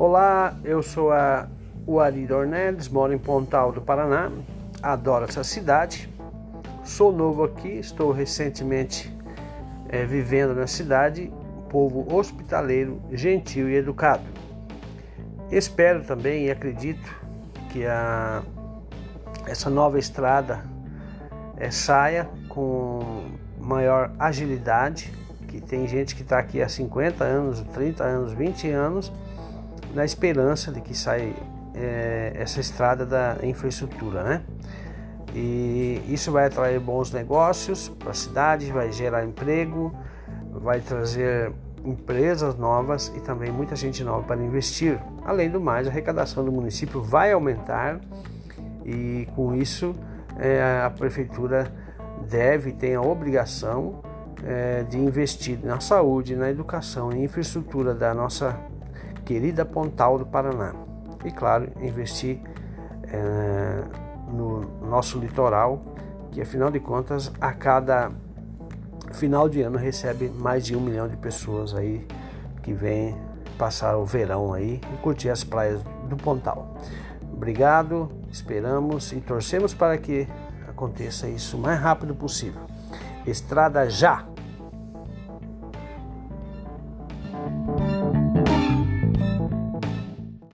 Olá, eu sou a, o Ari Ornelis, moro em Pontal do Paraná, adoro essa cidade. Sou novo aqui, estou recentemente é, vivendo na cidade, povo hospitaleiro, gentil e educado. Espero também e acredito que a, essa nova estrada é, saia com maior agilidade, que tem gente que está aqui há 50 anos, 30 anos, 20 anos, na esperança de que saia é, essa estrada da infraestrutura, né? E isso vai atrair bons negócios para a cidade, vai gerar emprego, vai trazer empresas novas e também muita gente nova para investir. Além do mais, a arrecadação do município vai aumentar e com isso é, a prefeitura deve ter a obrigação é, de investir na saúde, na educação e infraestrutura da nossa querida Pontal do Paraná. E claro, investir é, no nosso litoral, que afinal de contas a cada final de ano recebe mais de um milhão de pessoas aí que vêm passar o verão aí e curtir as praias do Pontal. Obrigado, esperamos e torcemos para que aconteça isso o mais rápido possível. Estrada já!